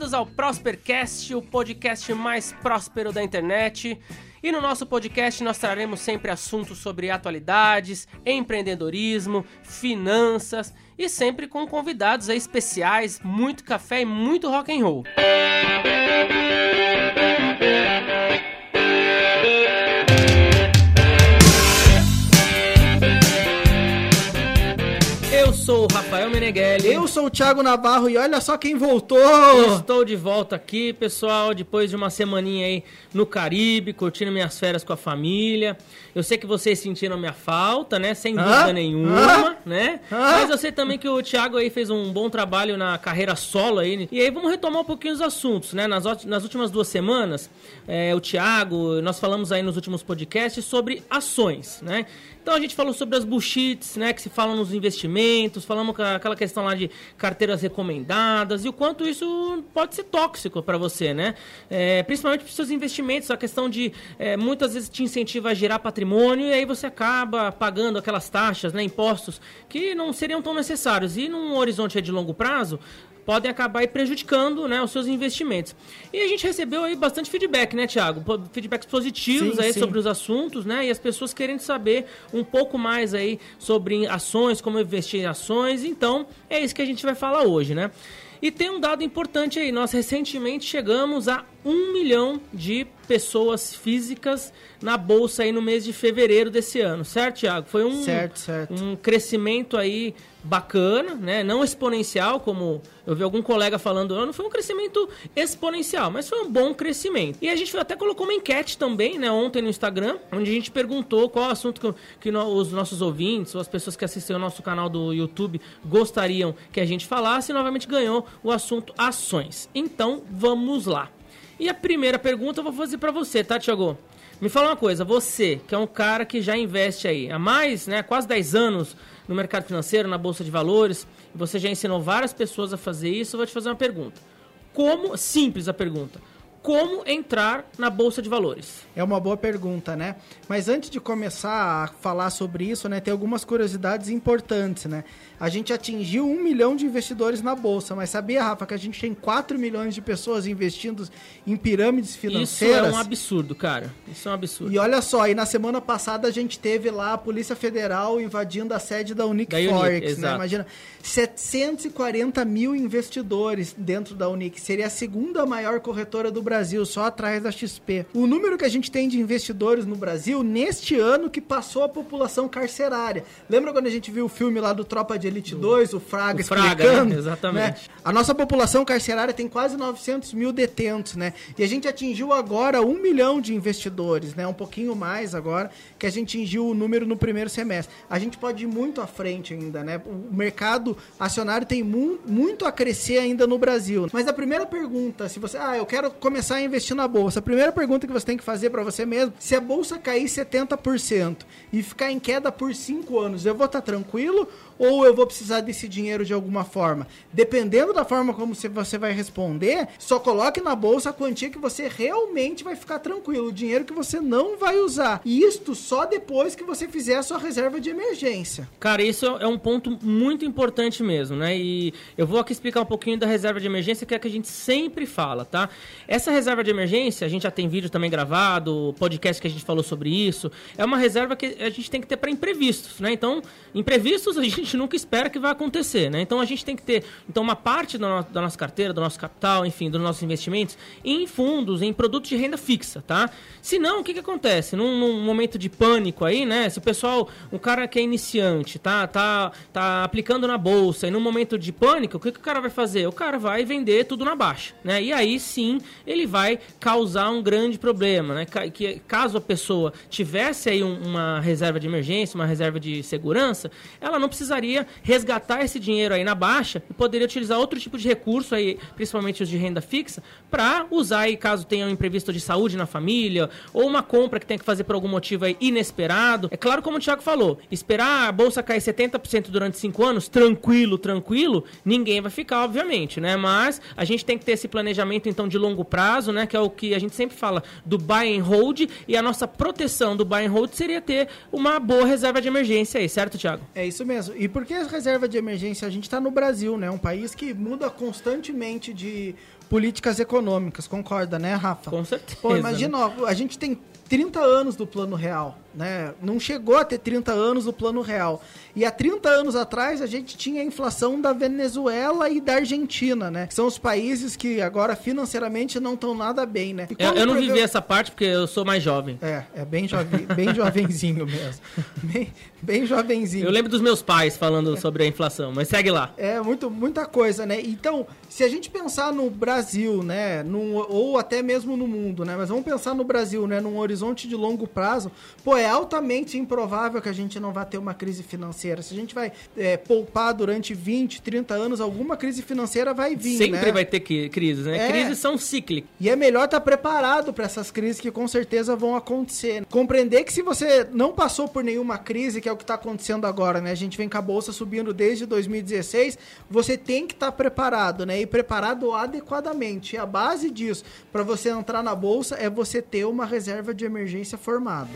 bem-vindos ao Prospercast, o podcast mais próspero da internet. E no nosso podcast nós traremos sempre assuntos sobre atualidades, empreendedorismo, finanças e sempre com convidados especiais, muito café e muito rock and roll. Sou o Rafael Meneghelli. Eu sou o Thiago Navarro e olha só quem voltou. Estou de volta aqui, pessoal, depois de uma semaninha aí no Caribe, curtindo minhas férias com a família. Eu sei que vocês sentiram minha falta, né? Sem dúvida nenhuma, né? Mas eu sei também que o Thiago aí fez um bom trabalho na carreira solo aí. E aí vamos retomar um pouquinho os assuntos, né? Nas, nas últimas duas semanas, é, o Thiago, nós falamos aí nos últimos podcasts sobre ações, né? Então a gente falou sobre as bullshits, né, que se falam nos investimentos, falamos aquela questão lá de carteiras recomendadas e o quanto isso pode ser tóxico para você, né? É, principalmente para os seus investimentos, a questão de é, muitas vezes te incentiva a gerar patrimônio e aí você acaba pagando aquelas taxas, né, impostos que não seriam tão necessários. E num horizonte de longo prazo, podem acabar prejudicando né, os seus investimentos. E a gente recebeu aí bastante feedback, né, Tiago? Feedbacks positivos sim, aí sim. sobre os assuntos, né? E as pessoas querendo saber um pouco mais aí sobre ações, como investir em ações. Então, é isso que a gente vai falar hoje, né? E tem um dado importante aí. Nós recentemente chegamos a um milhão de pessoas físicas na bolsa aí no mês de fevereiro desse ano, certo, Thiago? Foi um, certo, certo. um crescimento aí bacana, né? Não exponencial, como eu vi algum colega falando, não foi um crescimento exponencial, mas foi um bom crescimento. E a gente até colocou uma enquete também, né, ontem no Instagram, onde a gente perguntou qual assunto que, que no, os nossos ouvintes, ou as pessoas que assistem ao nosso canal do YouTube gostariam que a gente falasse, e novamente ganhou o assunto ações. Então, vamos lá. E a primeira pergunta eu vou fazer para você, tá, Thiago? Me fala uma coisa, você, que é um cara que já investe aí há mais, né, quase 10 anos no mercado financeiro, na bolsa de valores, você já ensinou várias pessoas a fazer isso, eu vou te fazer uma pergunta. Como, simples a pergunta, como entrar na bolsa de valores? É uma boa pergunta, né? Mas antes de começar a falar sobre isso, né, tem algumas curiosidades importantes, né? A gente atingiu um milhão de investidores na bolsa, mas sabia, Rafa, que a gente tem 4 milhões de pessoas investindo em pirâmides financeiras? Isso é um absurdo, cara. Isso é um absurdo. E olha só, e na semana passada a gente teve lá a Polícia Federal invadindo a sede da Unic da Forex, Unic, né? Imagina, 740 mil investidores dentro da Unic. Seria a segunda maior corretora do Brasil, só atrás da XP. O número que a gente tem de investidores no Brasil neste ano que passou a população carcerária. Lembra quando a gente viu o filme lá do Tropa de Elite 2, o Fraga o Fraga, explicando? Né? Exatamente. Né? A nossa população carcerária tem quase 900 mil detentos, né? E a gente atingiu agora um milhão de investidores, né? Um pouquinho mais agora, que a gente atingiu o número no primeiro semestre. A gente pode ir muito à frente ainda, né? O mercado acionário tem mu muito a crescer ainda no Brasil. Mas a primeira pergunta, se você, ah, eu quero começar a investir na bolsa, a primeira pergunta que você tem que fazer para você mesmo, se a bolsa cair 70% e ficar em queda por 5 anos, eu vou estar tá tranquilo ou eu vou precisar desse dinheiro de alguma forma? Dependendo da forma como você vai responder, só coloque na bolsa a quantia que você realmente vai ficar tranquilo, o dinheiro que você não vai usar. E isto só depois que você fizer a sua reserva de emergência. Cara, isso é um ponto muito importante mesmo, né? E eu vou aqui explicar um pouquinho da reserva de emergência, que é que a gente sempre fala, tá? Essa reserva de emergência, a gente já tem vídeo também gravado, podcast que a gente falou sobre isso, é uma reserva que a gente tem que ter para imprevistos, né? Então, imprevistos a gente gente nunca espera que vai acontecer, né? Então a gente tem que ter então uma parte da, no, da nossa carteira, do nosso capital, enfim, dos nossos investimentos em fundos, em produtos de renda fixa, tá? Se não, o que, que acontece? Num, num, momento de pânico aí, né? Se o pessoal, um cara que é iniciante, tá, tá, tá aplicando na bolsa e num momento de pânico, o que, que o cara vai fazer? O cara vai vender tudo na baixa, né? E aí sim ele vai causar um grande problema, né? Que caso a pessoa tivesse aí um, uma reserva de emergência, uma reserva de segurança, ela não precisaria precisaria resgatar esse dinheiro aí na baixa e poderia utilizar outro tipo de recurso aí, principalmente os de renda fixa, para usar aí caso tenha um imprevisto de saúde na família ou uma compra que tenha que fazer por algum motivo aí inesperado. É claro, como o Thiago falou, esperar a bolsa cair 70% durante 5 anos, tranquilo, tranquilo, ninguém vai ficar, obviamente, né? Mas a gente tem que ter esse planejamento então de longo prazo prazo, né? Que é o que a gente sempre fala do buy and hold. E a nossa proteção do buy and hold seria ter uma boa reserva de emergência aí, certo, Thiago? É isso mesmo. E por que a reserva de emergência? A gente está no Brasil, né? Um país que muda constantemente de políticas econômicas, concorda, né, Rafa? Com certeza. Pô, imagina, né? ó, a gente tem 30 anos do plano real, né? Não chegou a ter 30 anos do plano real. E há 30 anos atrás a gente tinha a inflação da Venezuela e da Argentina, né? São os países que agora financeiramente não estão nada bem, né? Eu, eu, não vivi essa parte porque eu sou mais jovem. É, é bem, jovem, bem jovenzinho mesmo. Bem, bem jovenzinho. Eu lembro dos meus pais falando é. sobre a inflação, mas segue lá. É, muito, muita coisa, né? Então, se a gente pensar no Brasil, né? Num, ou até mesmo no mundo, né? Mas vamos pensar no Brasil, né? Num horizonte de longo prazo, pô, é altamente improvável que a gente não vá ter uma crise financeira. Se a gente vai é, poupar durante 20, 30 anos, alguma crise financeira vai vir, Sempre né? vai ter crises, né? É. Crises são cíclicas. E é melhor estar tá preparado para essas crises que com certeza vão acontecer. Compreender que se você não passou por nenhuma crise, que é o que está acontecendo agora, né? A gente vem com a bolsa subindo desde 2016, você tem que estar tá preparado, né? E preparado adequadamente. E a base disso, para você entrar na bolsa, é você ter uma reserva de emergência formado.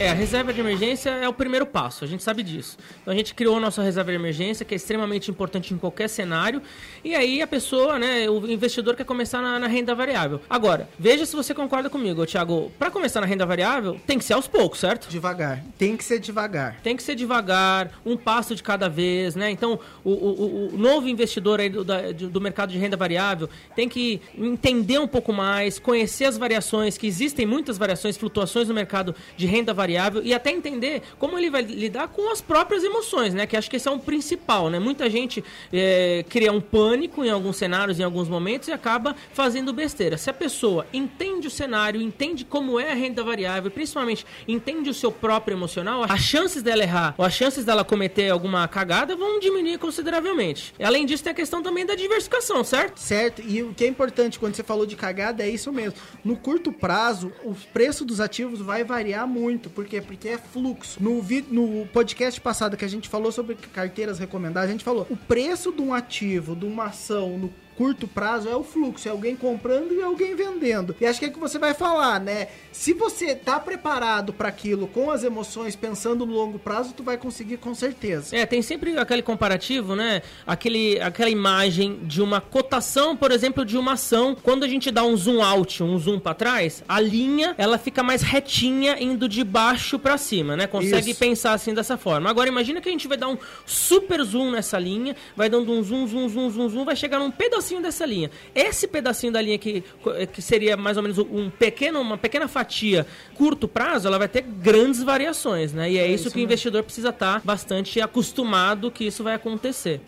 É, a reserva de emergência é o primeiro passo, a gente sabe disso. Então a gente criou a nossa reserva de emergência, que é extremamente importante em qualquer cenário, e aí a pessoa, né, o investidor quer começar na, na renda variável. Agora, veja se você concorda comigo, Thiago, para começar na renda variável, tem que ser aos poucos, certo? Devagar, tem que ser devagar. Tem que ser devagar, um passo de cada vez, né? Então, o, o, o novo investidor aí do, da, do mercado de renda variável tem que entender um pouco mais, conhecer as variações, que existem muitas variações, flutuações no mercado de renda variável, variável e até entender como ele vai lidar com as próprias emoções, né? Que acho que esse é um principal, né? Muita gente é, cria um pânico em alguns cenários, em alguns momentos e acaba fazendo besteira. Se a pessoa entende o cenário, entende como é a renda variável, principalmente entende o seu próprio emocional, as chances dela errar ou as chances dela cometer alguma cagada vão diminuir consideravelmente. Além disso, tem a questão também da diversificação, certo? Certo. E o que é importante quando você falou de cagada é isso mesmo. No curto prazo, o preço dos ativos vai variar muito por quê? Porque é fluxo. No, no podcast passado que a gente falou sobre carteiras recomendadas, a gente falou o preço de um ativo, de uma ação no curto prazo é o fluxo, é alguém comprando e alguém vendendo. E acho que é que você vai falar, né? Se você tá preparado para aquilo com as emoções, pensando no longo prazo, tu vai conseguir com certeza. É, tem sempre aquele comparativo, né? Aquele, aquela imagem de uma cotação, por exemplo, de uma ação. Quando a gente dá um zoom out, um zoom para trás, a linha ela fica mais retinha indo de baixo para cima, né? Consegue Isso. pensar assim dessa forma. Agora imagina que a gente vai dar um super zoom nessa linha, vai dando um zoom, zoom, zoom, zoom, zoom, vai chegar num pedacinho pedacinho dessa linha. Esse pedacinho da linha que, que seria mais ou menos um pequeno, uma pequena fatia curto prazo, ela vai ter grandes variações, né? E é, é isso, isso, que o investidor precisa estar bastante acostumado que isso vai acontecer.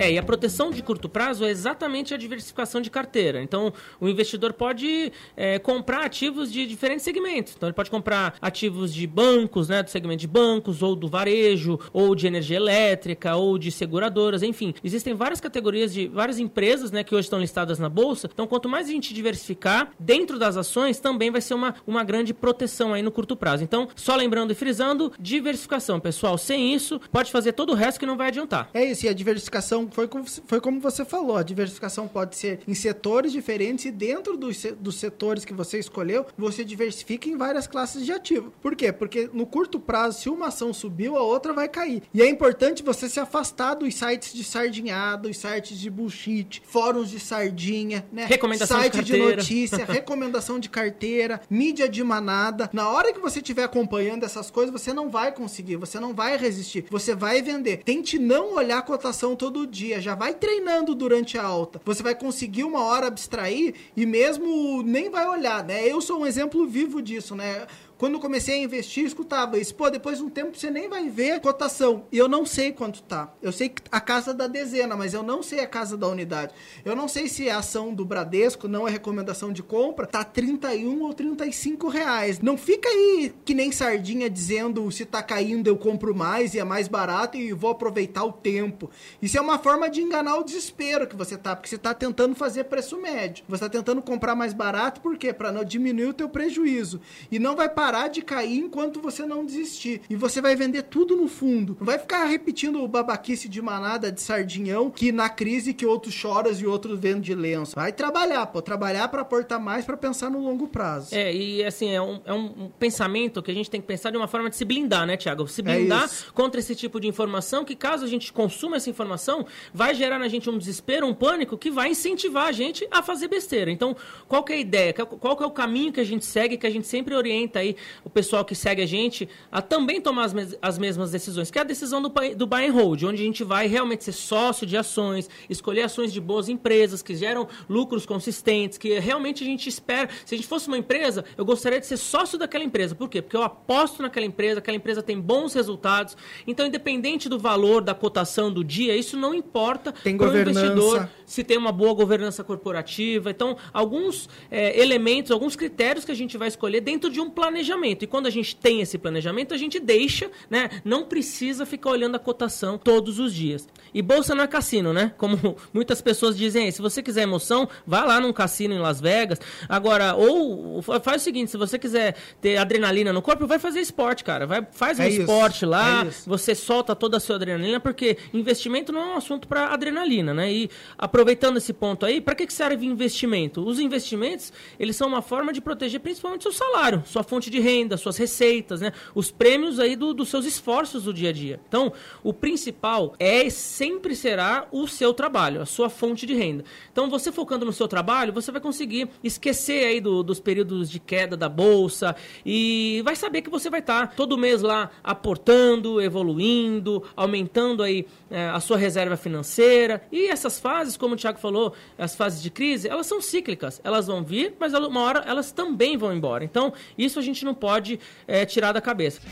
É, e a proteção de curto prazo é exatamente a diversificação de carteira. Então, o investidor pode é, comprar ativos de diferentes segmentos. Então, ele pode comprar ativos de bancos, né, do segmento de bancos, ou do varejo, ou de energia elétrica, ou de seguradoras, enfim. Existem várias categorias de várias empresas né, que hoje estão listadas na bolsa. Então, quanto mais a gente diversificar dentro das ações, também vai ser uma, uma grande proteção aí no curto prazo. Então, só lembrando e frisando, diversificação, pessoal. Sem isso, pode fazer todo o resto que não vai adiantar. É isso, e a diversificação foi, foi como você falou, a diversificação pode ser em setores diferentes e dentro dos, dos setores que você escolheu, você diversifica em várias classes de ativo. Por quê? Porque no curto prazo, se uma ação subiu, a outra vai cair. E é importante você se afastar dos sites de sardinhada, dos sites de bullshit, fóruns de sardinha, né? Recomendação Site de, de notícia, recomendação de carteira, mídia de manada. Na hora que você estiver acompanhando essas coisas, você não vai conseguir, você não vai resistir, você vai vender. Tente não olhar a cotação todo dia dia, já vai treinando durante a alta. Você vai conseguir uma hora abstrair e mesmo nem vai olhar, né? Eu sou um exemplo vivo disso, né? Quando comecei a investir, escutava isso. Pô, depois de um tempo você nem vai ver a cotação. E eu não sei quanto tá. Eu sei a casa da dezena, mas eu não sei a casa da unidade. Eu não sei se a ação do Bradesco não é recomendação de compra, tá 31 ou 35 reais. Não fica aí que nem sardinha dizendo se tá caindo eu compro mais e é mais barato e vou aproveitar o tempo. Isso é uma forma de enganar o desespero que você tá, porque você tá tentando fazer preço médio. Você tá tentando comprar mais barato, por quê? Para não diminuir o teu prejuízo. E não vai parar de cair enquanto você não desistir. E você vai vender tudo no fundo. Não vai ficar repetindo o babaquice de manada de sardinhão que na crise que outros choram e outros vendem de lenço. Vai trabalhar, pô. Trabalhar para aportar mais para pensar no longo prazo. É, e assim, é um, é um pensamento que a gente tem que pensar de uma forma de se blindar, né, Tiago? Se blindar é contra esse tipo de informação que caso a gente consuma essa informação, vai gerar na gente um desespero, um pânico que vai incentivar a gente a fazer besteira. Então, qual que é a ideia? Qual que é o caminho que a gente segue, que a gente sempre orienta aí o pessoal que segue a gente a também tomar as, mes as mesmas decisões, que é a decisão do, do buy and hold, onde a gente vai realmente ser sócio de ações, escolher ações de boas empresas que geram lucros consistentes, que realmente a gente espera. Se a gente fosse uma empresa, eu gostaria de ser sócio daquela empresa. Por quê? Porque eu aposto naquela empresa, aquela empresa tem bons resultados. Então, independente do valor da cotação do dia, isso não importa para o investidor se tem uma boa governança corporativa. Então, alguns é, elementos, alguns critérios que a gente vai escolher dentro de um planejamento. E quando a gente tem esse planejamento, a gente deixa, né? Não precisa ficar olhando a cotação todos os dias. E bolsa não é cassino, né? Como muitas pessoas dizem, se você quiser emoção, vá lá num cassino em Las Vegas. Agora, ou faz o seguinte, se você quiser ter adrenalina no corpo, vai fazer esporte, cara. Vai, faz é um isso, esporte lá, é você solta toda a sua adrenalina, porque investimento não é um assunto para adrenalina, né? E aproveitando esse ponto aí, para que, que serve investimento? Os investimentos, eles são uma forma de proteger principalmente seu salário, sua fonte de renda, suas receitas, né? Os prêmios aí do, dos seus esforços do dia a dia. Então, o principal é sempre será o seu trabalho, a sua fonte de renda. Então, você focando no seu trabalho, você vai conseguir esquecer aí do, dos períodos de queda da bolsa e vai saber que você vai estar tá todo mês lá aportando, evoluindo, aumentando aí é, a sua reserva financeira e essas fases, como o Thiago falou, as fases de crise, elas são cíclicas. Elas vão vir, mas uma hora elas também vão embora. Então, isso a gente não pode é, tirar da cabeça.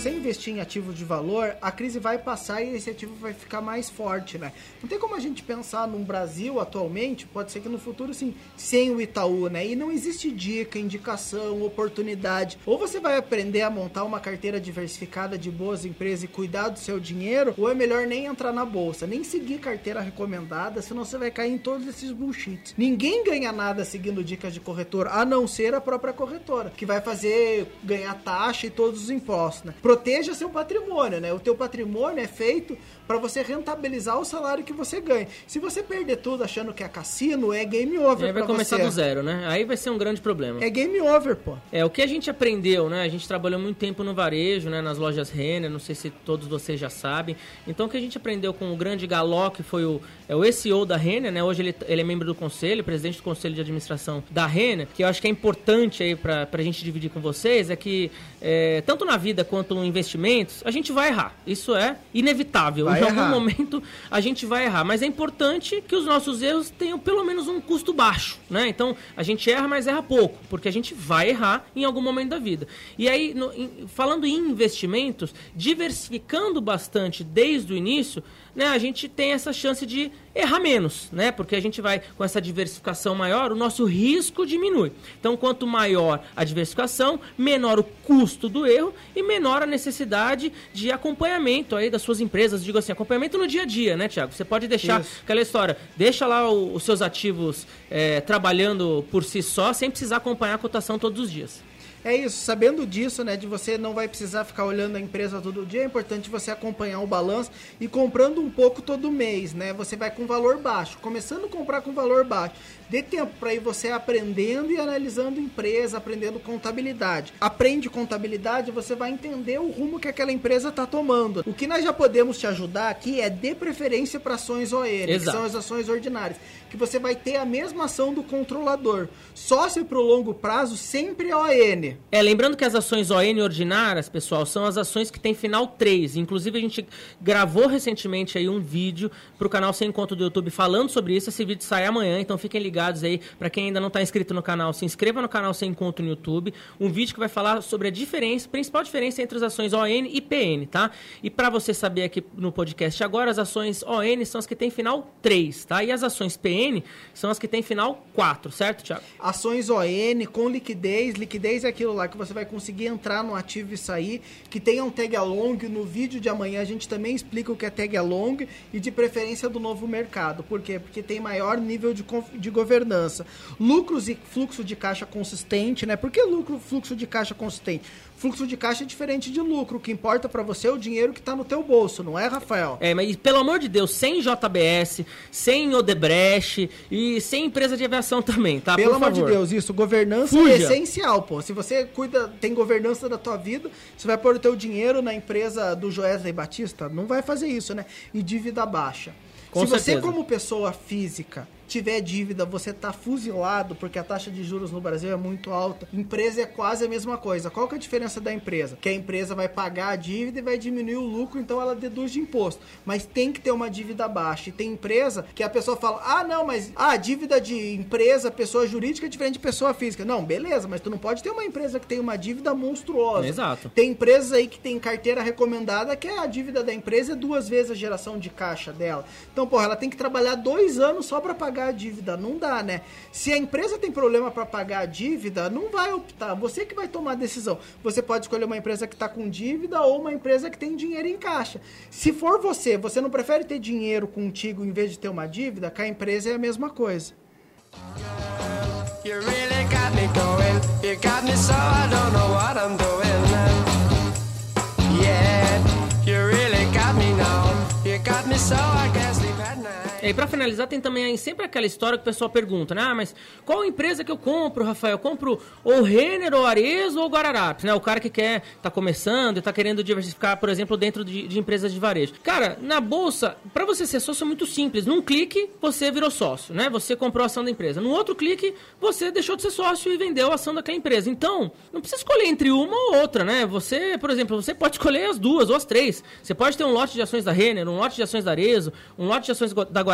Você investir em ativos de valor, a crise vai passar e esse ativo vai ficar mais forte, né? Não tem como a gente pensar num Brasil atualmente, pode ser que no futuro, sim, sem o Itaú, né? E não existe dica, indicação, oportunidade. Ou você vai aprender a montar uma carteira diversificada de boas empresas e cuidar do seu dinheiro, ou é melhor nem entrar na bolsa, nem seguir carteira recomendada, senão você vai cair em todos esses bullshits. Ninguém ganha nada seguindo dicas de corretor, a não ser a própria corretora, que vai fazer ganhar taxa e todos os impostos, né? Proteja seu patrimônio, né? O teu patrimônio é feito para você rentabilizar o salário que você ganha. Se você perder tudo achando que é cassino, é game over. Aí vai começar você. do zero, né? Aí vai ser um grande problema. É game over, pô. É, o que a gente aprendeu, né? A gente trabalhou muito tempo no varejo, né? Nas lojas Renner, não sei se todos vocês já sabem. Então, o que a gente aprendeu com o grande Galó, que foi o, é o SEO da Renner, né? Hoje ele, ele é membro do conselho, presidente do conselho de administração da Renner, que eu acho que é importante aí pra, pra gente dividir com vocês, é que é, tanto na vida quanto investimentos, a gente vai errar. Isso é inevitável. Vai em errar. algum momento a gente vai errar. Mas é importante que os nossos erros tenham pelo menos um custo baixo, né? Então a gente erra, mas erra pouco, porque a gente vai errar em algum momento da vida. E aí, no, em, falando em investimentos, diversificando bastante desde o início, né, a gente tem essa chance de errar menos, né? Porque a gente vai com essa diversificação maior, o nosso risco diminui. Então, quanto maior a diversificação, menor o custo do erro e menor a necessidade de acompanhamento aí das suas empresas. Digo assim, acompanhamento no dia a dia, né, Tiago? Você pode deixar Isso. aquela história, deixa lá o, os seus ativos é, trabalhando por si só, sem precisar acompanhar a cotação todos os dias. É isso, sabendo disso, né, de você não vai precisar ficar olhando a empresa todo dia, é importante você acompanhar o balanço e comprando um pouco todo mês, né? Você vai com valor baixo, começando a comprar com valor baixo. Dê tempo para ir você aprendendo e analisando empresa, aprendendo contabilidade. Aprende contabilidade, você vai entender o rumo que aquela empresa está tomando. O que nós já podemos te ajudar aqui é dê preferência para ações Exato. que são as ações ordinárias que você vai ter a mesma ação do controlador. Sócio para o longo prazo sempre é ON. É, lembrando que as ações ON ordinárias, pessoal, são as ações que tem final 3. Inclusive, a gente gravou recentemente aí um vídeo para o canal Sem Conto do YouTube falando sobre isso. Esse vídeo sai amanhã, então fiquem ligados aí. Para quem ainda não está inscrito no canal, se inscreva no canal Sem Conto no YouTube. Um vídeo que vai falar sobre a diferença, principal diferença entre as ações ON e PN, tá? E para você saber aqui no podcast agora, as ações ON são as que tem final 3, tá? E as ações PN ON são as que tem final 4, certo, Thiago? Ações ON com liquidez. Liquidez é aquilo lá que você vai conseguir entrar no ativo e sair. Que tenha um tag along. No vídeo de amanhã a gente também explica o que é tag along e de preferência do novo mercado. Por quê? Porque tem maior nível de, de governança. Lucros e fluxo de caixa consistente, né? Por que lucro, fluxo de caixa consistente? Fluxo de caixa é diferente de lucro. O que importa para você é o dinheiro que está no teu bolso, não é, Rafael? É, mas pelo amor de Deus, sem JBS, sem Odebrecht e sem empresa de aviação também, tá? Pelo amor de Deus, isso. Governança Fuja. é essencial, pô. Se você cuida, tem governança da tua vida, você vai pôr o teu dinheiro na empresa do Joesley Batista? Não vai fazer isso, né? E dívida baixa. Com Se certeza. você, como pessoa física, tiver dívida, você tá fuzilado porque a taxa de juros no Brasil é muito alta. Empresa é quase a mesma coisa. Qual que é a diferença da empresa? Que a empresa vai pagar a dívida e vai diminuir o lucro, então ela deduz de imposto. Mas tem que ter uma dívida baixa. E tem empresa que a pessoa fala: "Ah, não, mas a ah, dívida de empresa, pessoa jurídica é diferente de pessoa física". Não, beleza, mas tu não pode ter uma empresa que tem uma dívida monstruosa. Exato. Tem empresas aí que tem carteira recomendada que a dívida da empresa é duas vezes a geração de caixa dela. Então, porra, ela tem que trabalhar dois anos só para pagar pagar a dívida. Não dá, né? Se a empresa tem problema para pagar a dívida, não vai optar. Você que vai tomar a decisão. Você pode escolher uma empresa que está com dívida ou uma empresa que tem dinheiro em caixa. Se for você, você não prefere ter dinheiro contigo em vez de ter uma dívida, com a empresa é a mesma coisa. You got me so I E para finalizar, tem também sempre aquela história que o pessoal pergunta, né? Ah, mas qual empresa que eu compro, Rafael? Eu compro ou Renner, ou Arezo ou Guararapes, né? O cara que quer, tá começando e tá querendo diversificar, por exemplo, dentro de, de empresas de varejo. Cara, na bolsa, para você ser sócio é muito simples. Num clique, você virou sócio, né? Você comprou a ação da empresa. No outro clique, você deixou de ser sócio e vendeu a ação daquela empresa. Então, não precisa escolher entre uma ou outra, né? Você, por exemplo, você pode escolher as duas ou as três. Você pode ter um lote de ações da Renner, um lote de ações da Arezo, um lote de ações da.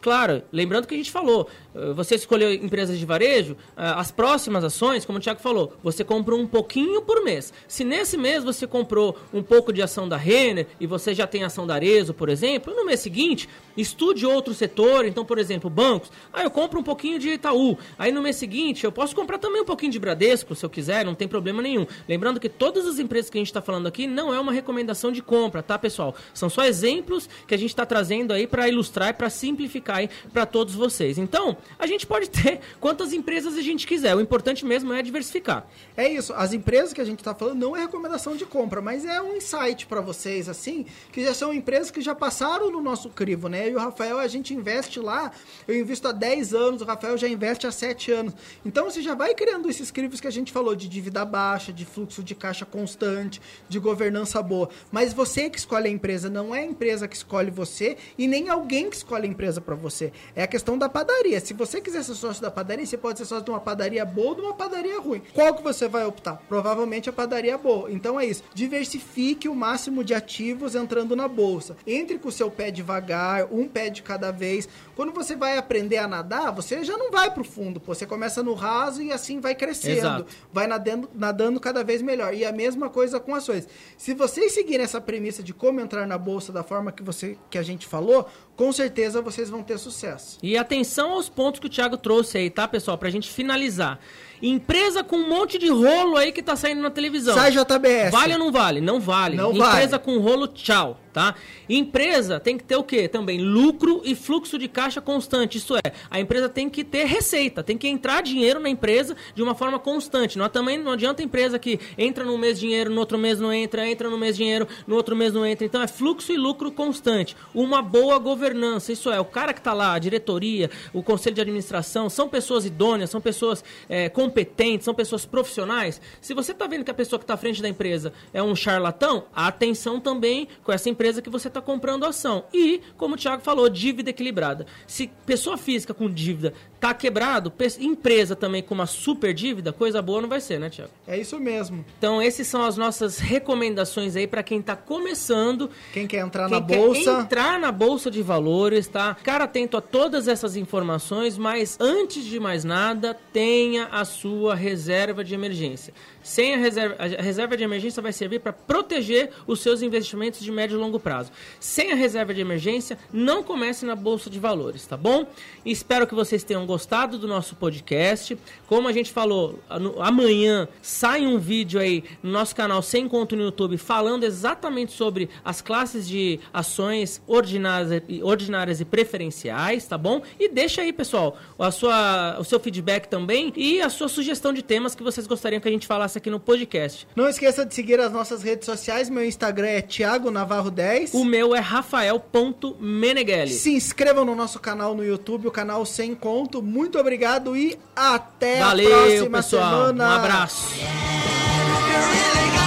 Claro, lembrando que a gente falou, você escolheu empresas de varejo, eh, as próximas ações, como o Thiago falou, você comprou um pouquinho por mês. Se nesse mês você comprou um pouco de ação da Renner e você já tem ação da Arezo, por exemplo, no mês seguinte, estude outro setor, então, por exemplo, bancos. Ah, eu compro um pouquinho de Itaú. Aí no mês seguinte, eu posso comprar também um pouquinho de Bradesco, se eu quiser, não tem problema nenhum. Lembrando que todas as empresas que a gente está falando aqui não é uma recomendação de compra, tá, pessoal? São só exemplos que a gente está trazendo aí para ilustrar e para simplificar para todos vocês. Então, a gente pode ter quantas empresas a gente quiser. O importante mesmo é diversificar. É isso. As empresas que a gente está falando não é recomendação de compra, mas é um insight para vocês, assim, que já são empresas que já passaram no nosso crivo, né? E o Rafael, a gente investe lá, eu invisto há 10 anos, o Rafael já investe há 7 anos. Então, você já vai criando esses crivos que a gente falou, de dívida baixa, de fluxo de caixa constante, de governança boa. Mas você que escolhe a empresa, não é a empresa que escolhe você e nem alguém que escolhe a empresa para você. É a questão da padaria. Se você quiser ser sócio da padaria, você pode ser sócio de uma padaria boa ou de uma padaria ruim. Qual que você vai optar? Provavelmente a padaria boa. Então é isso. Diversifique o máximo de ativos entrando na bolsa. Entre com o seu pé devagar, um pé de cada vez. Quando você vai aprender a nadar, você já não vai pro fundo, pô. Você começa no raso e assim vai crescendo. Exato. Vai nadando, nadando cada vez melhor. E a mesma coisa com ações. Se vocês seguirem essa premissa de como entrar na bolsa da forma que, você, que a gente falou, com certeza vocês vão ter sucesso. E atenção aos pontos que o Thiago trouxe aí, tá, pessoal? Pra gente finalizar. Empresa com um monte de rolo aí que tá saindo na televisão. Sai JBS. Vale ou não vale? Não vale. Não Empresa vale. com rolo, tchau, tá? Empresa tem que ter o quê? Também lucro e fluxo de caixa constante. Isso é, a empresa tem que ter receita, tem que entrar dinheiro na empresa de uma forma constante. Não, também não adianta empresa que entra num mês dinheiro, no outro mês não entra, entra no mês dinheiro, no outro mês não entra. Então é fluxo e lucro constante. Uma boa governança, isso é, o cara que está lá, a diretoria, o conselho de administração, são pessoas idôneas, são pessoas é, competentes, são pessoas profissionais. Se você está vendo que a pessoa que está à frente da empresa é um charlatão, atenção também com essa empresa que você está comprando ação. E, como o Thiago falou, dívida equilibrada. Se pessoa física com dívida tá quebrado, empresa também com uma super dívida, coisa boa não vai ser, né, Thiago? É isso mesmo. Então, essas são as nossas recomendações aí para quem está começando. Quem quer entrar Quem na quer bolsa. entrar na bolsa de valores, tá? Ficar atento a todas essas informações, mas antes de mais nada, tenha a sua reserva de emergência. Sem a reserva, a reserva de emergência vai servir para proteger os seus investimentos de médio e longo prazo. Sem a reserva de emergência, não comece na bolsa de valores, tá bom? Espero que vocês tenham gostado do nosso podcast. Como a gente falou, amanhã sai um vídeo aí no nosso canal Sem Conto no YouTube falando exatamente sobre as classes de ações ordinárias, ordinárias e preferenciais, tá bom? E deixa aí, pessoal, a sua, o seu feedback também e a sua sugestão de temas que vocês gostariam que a gente falasse aqui no podcast. Não esqueça de seguir as nossas redes sociais. Meu Instagram é Thiago Navarro 10. O meu é rafael.meneghelli. Se inscrevam no nosso canal no YouTube, o canal Sem Conto. Muito obrigado e até Valeu, a próxima pessoal. semana. Um abraço.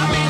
Really